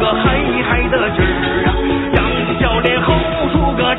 个嗨嗨的劲儿啊扬起笑脸吼出个